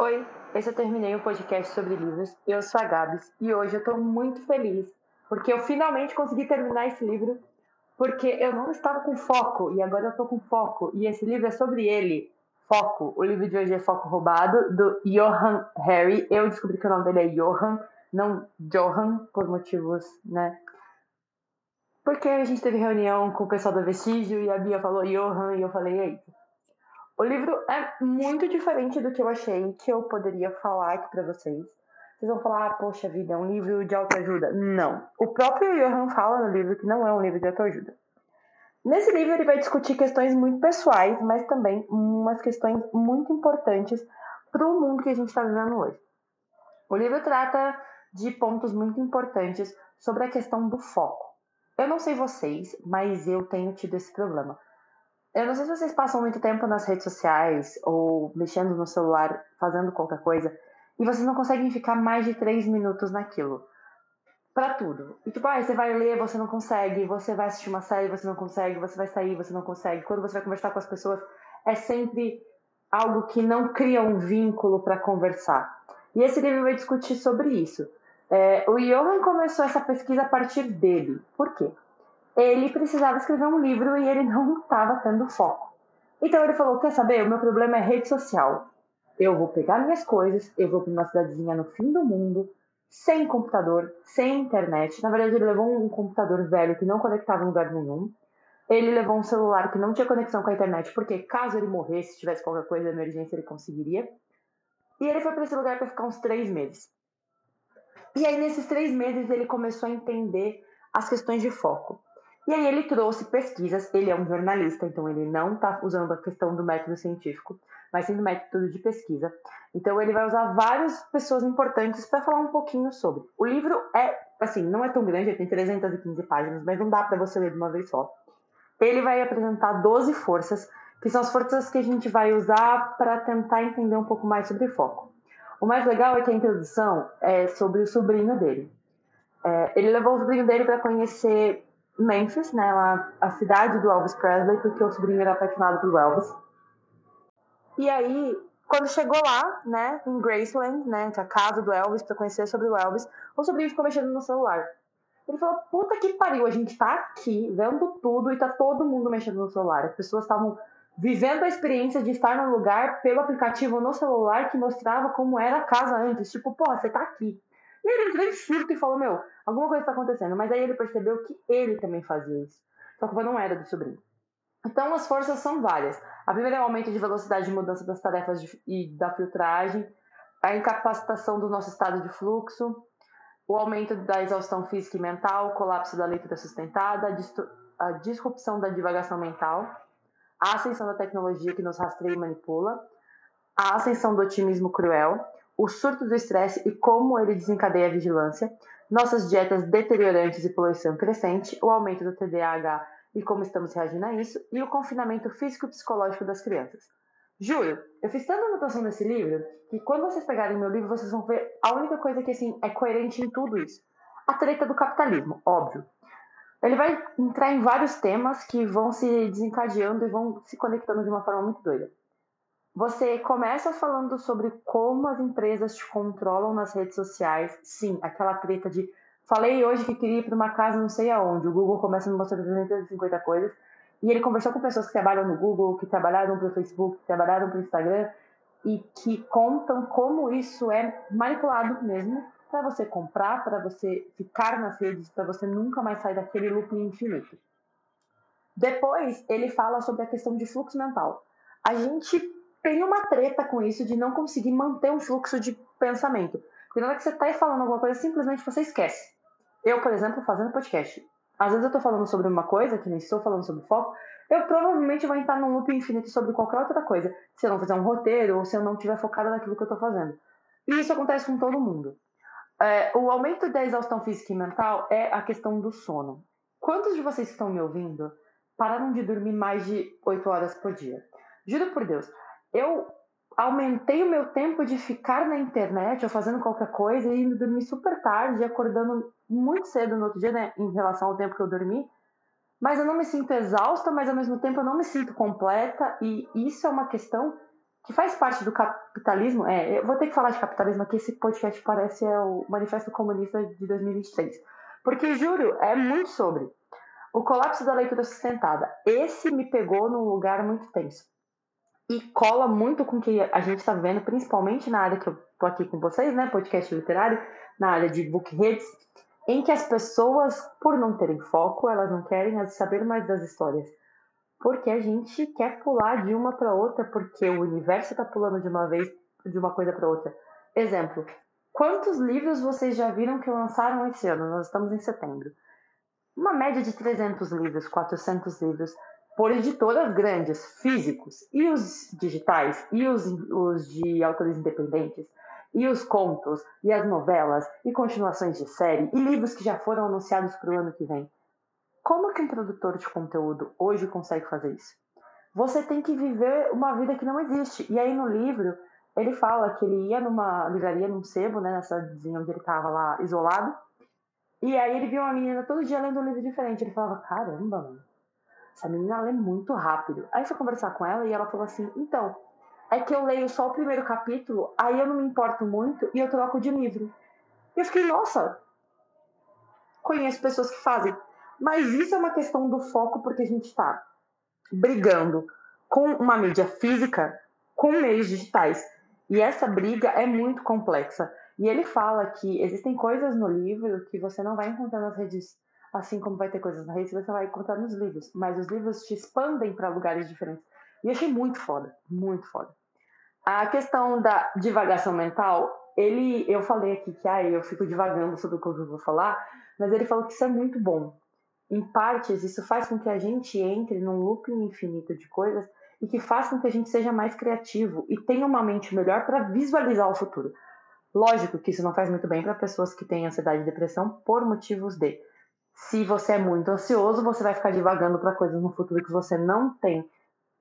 Oi, esse eu terminei um podcast sobre livros. Eu sou a Gabs e hoje eu estou muito feliz porque eu finalmente consegui terminar esse livro porque eu não estava com foco e agora eu estou com foco e esse livro é sobre ele. Foco. O livro de hoje é Foco Roubado do Johan Harry. Eu descobri que o nome dele é Johan, não Johan, por motivos, né? Porque a gente teve reunião com o pessoal da Vestígio e a Bia falou Johan e eu falei, ei, o livro é muito diferente do que eu achei que eu poderia falar aqui para vocês. Vocês vão falar, ah, poxa vida, é um livro de autoajuda. Não. O próprio Johan fala no livro que não é um livro de autoajuda. Nesse livro ele vai discutir questões muito pessoais, mas também umas questões muito importantes para o mundo que a gente está vivendo hoje. O livro trata de pontos muito importantes sobre a questão do foco. Eu não sei vocês, mas eu tenho tido esse problema. Eu não sei se vocês passam muito tempo nas redes sociais ou mexendo no celular, fazendo qualquer coisa, e vocês não conseguem ficar mais de três minutos naquilo. Para tudo. E tipo, ah, você vai ler, você não consegue, você vai assistir uma série, você não consegue, você vai sair, você não consegue. Quando você vai conversar com as pessoas, é sempre algo que não cria um vínculo para conversar. E esse livro vai discutir sobre isso. É, o Johan começou essa pesquisa a partir dele. Por quê? Ele precisava escrever um livro e ele não estava tendo foco. Então ele falou: Quer saber? O meu problema é rede social. Eu vou pegar minhas coisas, eu vou para uma cidadezinha no fim do mundo, sem computador, sem internet. Na verdade, ele levou um computador velho que não conectava em lugar nenhum. Ele levou um celular que não tinha conexão com a internet, porque caso ele morresse, se tivesse qualquer coisa de emergência, ele conseguiria. E ele foi para esse lugar para ficar uns três meses. E aí, nesses três meses, ele começou a entender as questões de foco. E aí ele trouxe pesquisas, ele é um jornalista, então ele não está usando a questão do método científico, mas sim do método de pesquisa. Então ele vai usar várias pessoas importantes para falar um pouquinho sobre. O livro é, assim, não é tão grande, tem 315 páginas, mas não dá para você ler de uma vez só. Ele vai apresentar 12 forças, que são as forças que a gente vai usar para tentar entender um pouco mais sobre foco. O mais legal é que a introdução é sobre o sobrinho dele. É, ele levou o sobrinho dele para conhecer Memphis, né, lá, a cidade do Elvis Presley, porque o sobrinho era apaixonado pelo Elvis. E aí, quando chegou lá, né, em Graceland, né, que é a casa do Elvis, para conhecer sobre o Elvis, o sobrinho ficou mexendo no celular. Ele falou: Puta que pariu, a gente tá aqui vendo tudo e tá todo mundo mexendo no celular. As pessoas estavam vivendo a experiência de estar no lugar pelo aplicativo no celular que mostrava como era a casa antes. Tipo, pô, você tá aqui. E ele entrou em surto e falou: Meu, alguma coisa está acontecendo. Mas aí ele percebeu que ele também fazia isso. Só que a culpa não era do sobrinho. Então, as forças são várias. A primeira é o aumento de velocidade de mudança das tarefas de, e da filtragem, a incapacitação do nosso estado de fluxo, o aumento da exaustão física e mental, o colapso da leitura sustentada, a, a disrupção da divagação mental, a ascensão da tecnologia que nos rastreia e manipula, a ascensão do otimismo cruel, o surto do estresse e como ele desencadeia a vigilância, nossas dietas deteriorantes e poluição crescente, o aumento do TDAH e como estamos reagindo a isso, e o confinamento físico e psicológico das crianças. Juro, eu fiz tanta anotação nesse livro que quando vocês pegarem meu livro, vocês vão ver a única coisa que assim é coerente em tudo isso. A treta do capitalismo, óbvio. Ele vai entrar em vários temas que vão se desencadeando e vão se conectando de uma forma muito doida. Você começa falando sobre como as empresas te controlam nas redes sociais. Sim, aquela treta de falei hoje que queria ir para uma casa não sei aonde. O Google começa a me mostrar 350 coisas. E ele conversou com pessoas que trabalham no Google, que trabalharam para o Facebook, que trabalharam para o Instagram e que contam como isso é manipulado mesmo para você comprar, para você ficar nas redes, para você nunca mais sair daquele loop infinito. Depois, ele fala sobre a questão de fluxo mental. A gente tem uma treta com isso de não conseguir manter um fluxo de pensamento. Porque na hora que você está falando alguma coisa, simplesmente você esquece. Eu, por exemplo, fazendo podcast. Às vezes eu estou falando sobre uma coisa, que nem estou falando sobre foco, eu provavelmente vou entrar num loop infinito sobre qualquer outra coisa. Se eu não fizer um roteiro ou se eu não estiver focada naquilo que eu estou fazendo. E isso acontece com todo mundo. É, o aumento da exaustão física e mental é a questão do sono. Quantos de vocês que estão me ouvindo pararam de dormir mais de 8 horas por dia? Juro por Deus, eu aumentei o meu tempo de ficar na internet ou fazendo qualquer coisa e indo dormir super tarde acordando muito cedo no outro dia, né, em relação ao tempo que eu dormi. Mas eu não me sinto exausta, mas ao mesmo tempo eu não me sinto completa e isso é uma questão que faz parte do capitalismo. É, eu vou ter que falar de capitalismo aqui, esse podcast parece é o Manifesto Comunista de 2023. Porque, juro, é muito sobre o colapso da leitura sustentada. Esse me pegou num lugar muito tenso. E cola muito com o que a gente está vendo, principalmente na área que eu tô aqui com vocês, né? Podcast literário, na área de book reads, em que as pessoas, por não terem foco, elas não querem saber mais das histórias. Porque a gente quer pular de uma para outra, porque o universo está pulando de uma vez, de uma coisa para outra. Exemplo, quantos livros vocês já viram que lançaram esse ano? Nós estamos em setembro uma média de 300 livros, 400 livros por editoras grandes, físicos, e os digitais, e os, os de autores independentes, e os contos, e as novelas, e continuações de série, e livros que já foram anunciados para o ano que vem. Como que um produtor de conteúdo hoje consegue fazer isso? Você tem que viver uma vida que não existe. E aí no livro, ele fala que ele ia numa livraria, num sebo, né, nessa vizinha onde ele estava lá isolado, e aí ele viu uma menina todo dia lendo um livro diferente. Ele falava, caramba, mano, essa menina lê muito rápido. Aí foi conversar com ela e ela falou assim, então, é que eu leio só o primeiro capítulo, aí eu não me importo muito e eu troco de livro. E eu fiquei, nossa, conheço pessoas que fazem. Mas isso é uma questão do foco porque a gente está brigando com uma mídia física com meios digitais. E essa briga é muito complexa. E ele fala que existem coisas no livro que você não vai encontrar nas redes, assim como vai ter coisas na rede, você vai encontrar nos livros. Mas os livros te expandem para lugares diferentes. E achei muito foda, muito foda. A questão da divagação mental, ele, eu falei aqui que ah, eu fico divagando sobre o que eu vou falar, mas ele falou que isso é muito bom. Em partes, isso faz com que a gente entre num looping infinito de coisas e que faz com que a gente seja mais criativo e tenha uma mente melhor para visualizar o futuro. Lógico que isso não faz muito bem para pessoas que têm ansiedade e depressão por motivos de. Se você é muito ansioso, você vai ficar divagando para coisas no futuro que você não tem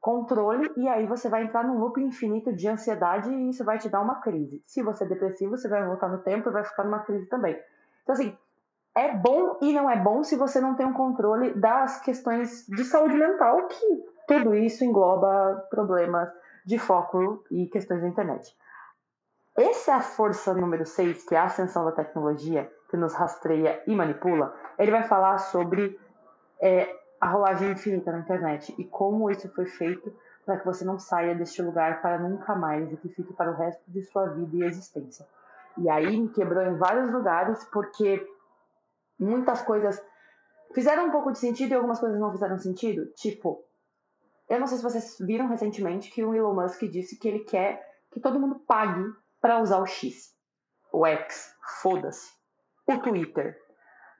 controle e aí você vai entrar num loop infinito de ansiedade e isso vai te dar uma crise. Se você é depressivo, você vai voltar no tempo e vai ficar numa crise também. Então assim, é bom e não é bom se você não tem um controle das questões de saúde mental, que tudo isso engloba problemas de foco e questões da internet. Essa é a força número 6, que é a ascensão da tecnologia, que nos rastreia e manipula. Ele vai falar sobre é, a rolagem infinita na internet e como isso foi feito para que você não saia deste lugar para nunca mais e que fique para o resto de sua vida e existência. E aí me quebrou em vários lugares porque muitas coisas fizeram um pouco de sentido e algumas coisas não fizeram sentido. Tipo, eu não sei se vocês viram recentemente que o Elon Musk disse que ele quer que todo mundo pague para usar o X, o X, foda-se, o Twitter.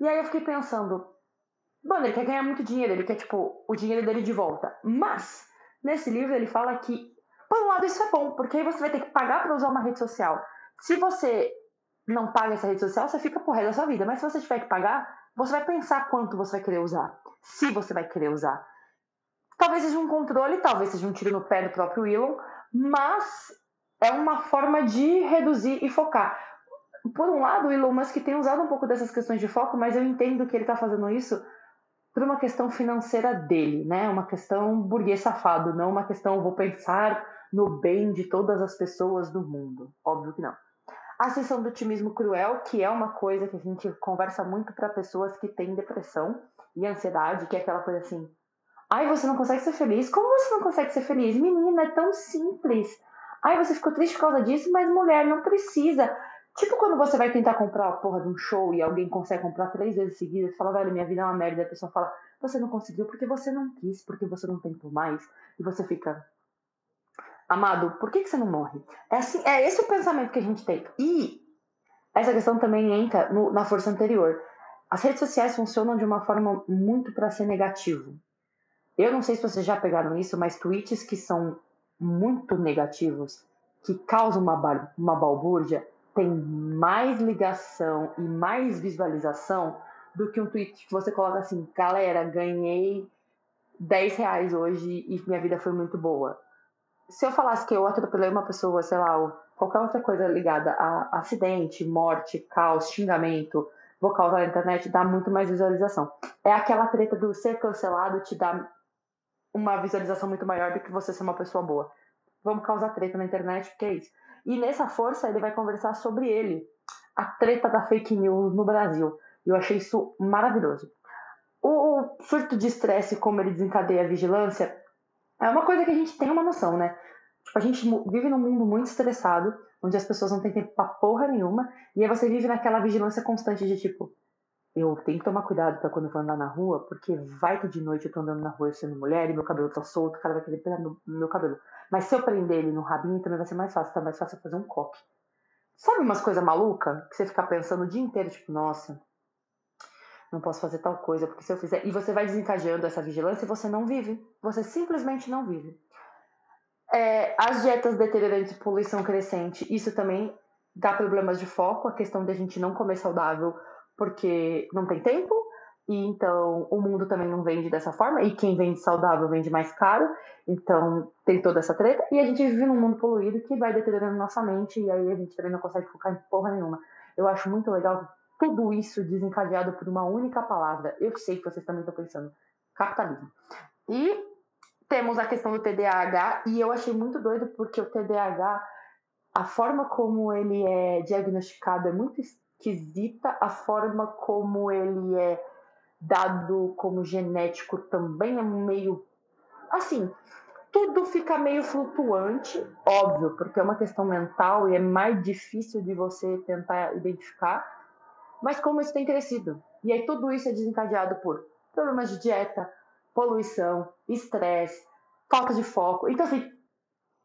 E aí eu fiquei pensando, mano, ele quer ganhar muito dinheiro, ele quer, tipo, o dinheiro dele de volta. Mas, nesse livro ele fala que, por um lado, isso é bom, porque aí você vai ter que pagar para usar uma rede social. Se você não paga essa rede social, você fica por resto da sua vida. Mas se você tiver que pagar, você vai pensar quanto você vai querer usar. Se você vai querer usar. Talvez seja um controle, talvez seja um tiro no pé do próprio Elon, mas é uma forma de reduzir e focar. Por um lado, o Elon Musk tem usado um pouco dessas questões de foco, mas eu entendo que ele está fazendo isso por uma questão financeira dele, né? Uma questão burguês safado, não uma questão vou pensar no bem de todas as pessoas do mundo. Óbvio que não. A sessão do otimismo cruel, que é uma coisa que a gente conversa muito para pessoas que têm depressão e ansiedade, que é aquela coisa assim: ai, você não consegue ser feliz? Como você não consegue ser feliz? Menina, é tão simples. Ai, você ficou triste por causa disso, mas mulher, não precisa. Tipo quando você vai tentar comprar a porra de um show e alguém consegue comprar três vezes seguidas, você fala, velho, minha vida é uma merda, a pessoa fala, você não conseguiu porque você não quis, porque você não tem por mais, e você fica, amado, por que, que você não morre? É, assim, é esse o pensamento que a gente tem. E essa questão também entra no, na força anterior. As redes sociais funcionam de uma forma muito para ser negativo. Eu não sei se vocês já pegaram isso, mas tweets que são muito negativos que causam uma, uma balbúrdia tem mais ligação e mais visualização do que um tweet que você coloca assim, galera, ganhei 10 reais hoje e minha vida foi muito boa. Se eu falasse que eu atropelei uma pessoa, sei lá, qualquer outra coisa ligada a acidente, morte, caos, xingamento, vou causar na internet, dá muito mais visualização. É aquela treta do ser cancelado te dá uma visualização muito maior do que você ser uma pessoa boa. vamos causar treta na internet, porque é isso. E nessa força ele vai conversar sobre ele, a treta da fake news no Brasil. Eu achei isso maravilhoso. O surto de estresse, como ele desencadeia a vigilância, é uma coisa que a gente tem uma noção, né? Tipo, a gente vive num mundo muito estressado, onde as pessoas não têm tempo pra porra nenhuma, e aí você vive naquela vigilância constante de tipo, eu tenho que tomar cuidado para quando eu for andar na rua, porque vai que de noite eu tô andando na rua sendo mulher e meu cabelo tá solto, o cara vai querer pegar meu, meu cabelo. Mas se eu prender ele no rabinho, também vai ser mais fácil, tá mais fácil fazer um coque. Sabe umas coisas malucas que você fica pensando o dia inteiro, tipo, nossa, não posso fazer tal coisa, porque se eu fizer. E você vai desencadeando essa vigilância e você não vive. Você simplesmente não vive. É, as dietas deteriorantes poluição crescente, isso também dá problemas de foco, a questão de a gente não comer saudável porque não tem tempo, e então o mundo também não vende dessa forma, e quem vende saudável vende mais caro, então tem toda essa treta, e a gente vive num mundo poluído que vai deteriorando nossa mente, e aí a gente também não consegue focar em porra nenhuma. Eu acho muito legal tudo isso desencadeado por uma única palavra. Eu sei que vocês também estão pensando, capitalismo. E temos a questão do TDAH, e eu achei muito doido porque o TDAH, a forma como ele é diagnosticado é muito esquisita, a forma como ele é dado como genético também é meio assim, tudo fica meio flutuante, óbvio, porque é uma questão mental e é mais difícil de você tentar identificar, mas como isso tem crescido. E aí tudo isso é desencadeado por problemas de dieta, poluição, estresse, falta de foco. Então, assim,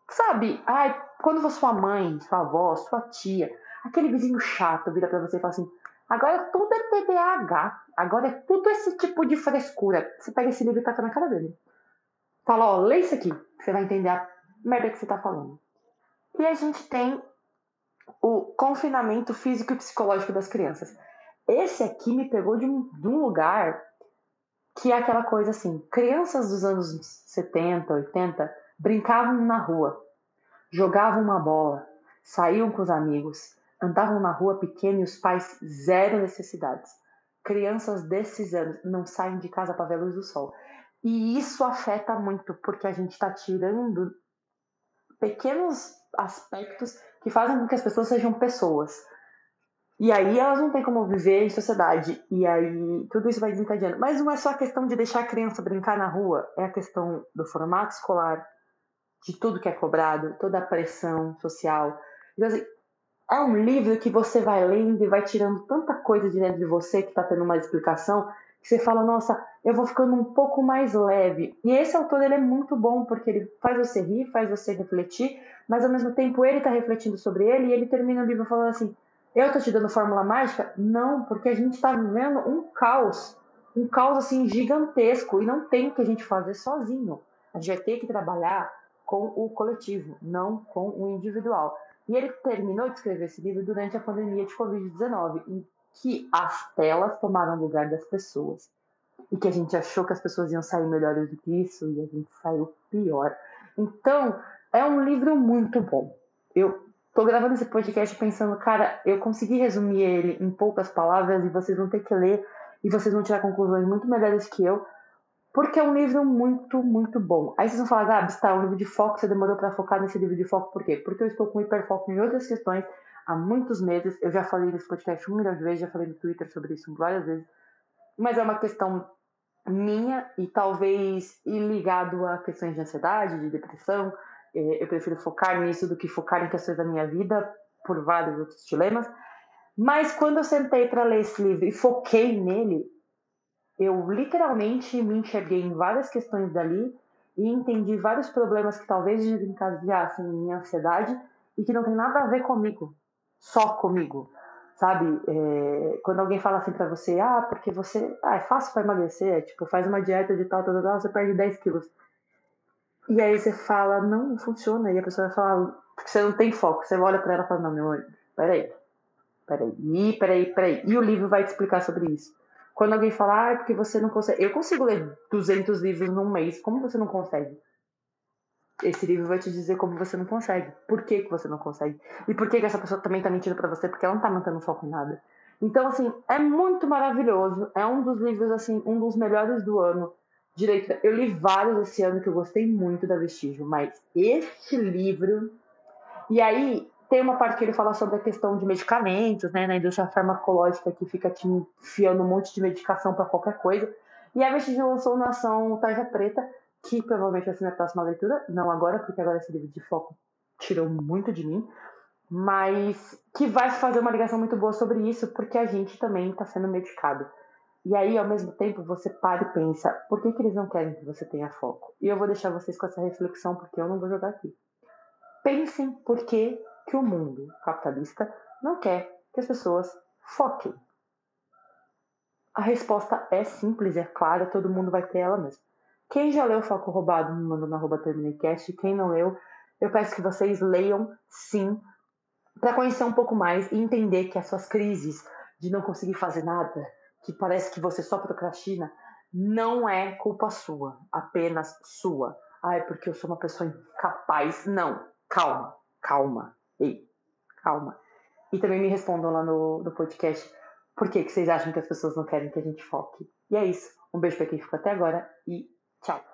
sabe, ai, quando sua mãe, sua avó, sua tia, aquele vizinho chato vira para você e fala assim: agora tudo é TDAH, agora é tudo esse tipo de frescura. Você pega esse livro e taca na cara dele. Fala, ó, lê isso aqui, você vai entender a merda que você tá falando. E a gente tem o confinamento físico e psicológico das crianças. Esse aqui me pegou de um, de um lugar que é aquela coisa assim: crianças dos anos 70, 80 brincavam na rua, jogavam uma bola, saíam com os amigos, andavam na rua pequena e os pais zero necessidades. Crianças desses anos não saem de casa para ver a luz do sol. E isso afeta muito, porque a gente está tirando pequenos aspectos que fazem com que as pessoas sejam pessoas. E aí elas não têm como viver em sociedade. E aí tudo isso vai desencadeando. Mas não é só a questão de deixar a criança brincar na rua, é a questão do formato escolar, de tudo que é cobrado, toda a pressão social. Então, assim, é um livro que você vai lendo e vai tirando tanta coisa de dentro de você que está tendo uma explicação que você fala, nossa, eu vou ficando um pouco mais leve. E esse autor ele é muito bom porque ele faz você rir, faz você refletir, mas ao mesmo tempo ele está refletindo sobre ele e ele termina o livro falando assim: eu estou te dando fórmula mágica? Não, porque a gente está vivendo um caos, um caos assim gigantesco e não tem o que a gente fazer sozinho. A gente vai ter que trabalhar com o coletivo, não com o individual. E ele terminou de escrever esse livro durante a pandemia de Covid-19, em que as telas tomaram lugar das pessoas. E que a gente achou que as pessoas iam sair melhores do que isso, e a gente saiu pior. Então, é um livro muito bom. Eu tô gravando esse podcast pensando, cara, eu consegui resumir ele em poucas palavras e vocês vão ter que ler e vocês vão tirar conclusões muito melhores que eu, porque é um livro muito, muito bom. Aí vocês vão falar, Gabi, está um livro de foco, você demorou para focar nesse livro de foco, por quê? Porque eu estou com hiperfoco em outras questões há muitos meses. Eu já falei nesse podcast um milhão de vezes, já falei no Twitter sobre isso várias vezes. Mas é uma questão minha e talvez ligado a questões de ansiedade, de depressão. É, eu prefiro focar nisso do que focar em questões da minha vida, por vários outros dilemas. Mas quando eu sentei para ler esse livro e foquei nele, eu literalmente me enxerguei em várias questões dali e entendi vários problemas que talvez desencadeassem minha ansiedade e que não tem nada a ver comigo, só comigo, sabe? É, quando alguém fala assim para você, ah, porque você, ah, é fácil para emagrecer, é, tipo, faz uma dieta de tal, tal, tal, você perde 10 quilos. E aí você fala, não, não funciona, e a pessoa vai falar, porque você não tem foco, você olha para ela e fala, não, meu, peraí, peraí, peraí, peraí, e o livro vai te explicar sobre isso. Quando alguém fala, ah, é porque você não consegue. Eu consigo ler 200 livros num mês. Como você não consegue? Esse livro vai te dizer como você não consegue. Por que, que você não consegue? E por que, que essa pessoa também tá mentindo para você? Porque ela não tá mantendo foco em nada. Então, assim, é muito maravilhoso. É um dos livros, assim, um dos melhores do ano leitura. Eu li vários esse ano que eu gostei muito da Vestígio, mas este livro. E aí tem uma parte que ele fala sobre a questão de medicamentos, né, na indústria farmacológica que fica te enfiando um monte de medicação para qualquer coisa. E a Vestígio lançou uma ação Tarja Preta, que provavelmente vai ser minha próxima leitura, não agora, porque agora esse livro de foco tirou muito de mim, mas que vai fazer uma ligação muito boa sobre isso, porque a gente também está sendo medicado. E aí, ao mesmo tempo, você para e pensa, por que, que eles não querem que você tenha foco? E eu vou deixar vocês com essa reflexão, porque eu não vou jogar aqui. Pensem por que, que o mundo capitalista não quer que as pessoas foquem. A resposta é simples, é clara, todo mundo vai ter ela mesmo. Quem já leu Foco Roubado me mandou na arroba Terminecast. Quem não leu, eu peço que vocês leiam sim, para conhecer um pouco mais e entender que as suas crises de não conseguir fazer nada, que parece que você só procrastina, não é culpa sua, apenas sua. Ah, é porque eu sou uma pessoa incapaz. Não, calma, calma, ei, calma. E também me respondam lá no, no podcast por que, que vocês acham que as pessoas não querem que a gente foque. E é isso. Um beijo para quem ficou até agora e tchau.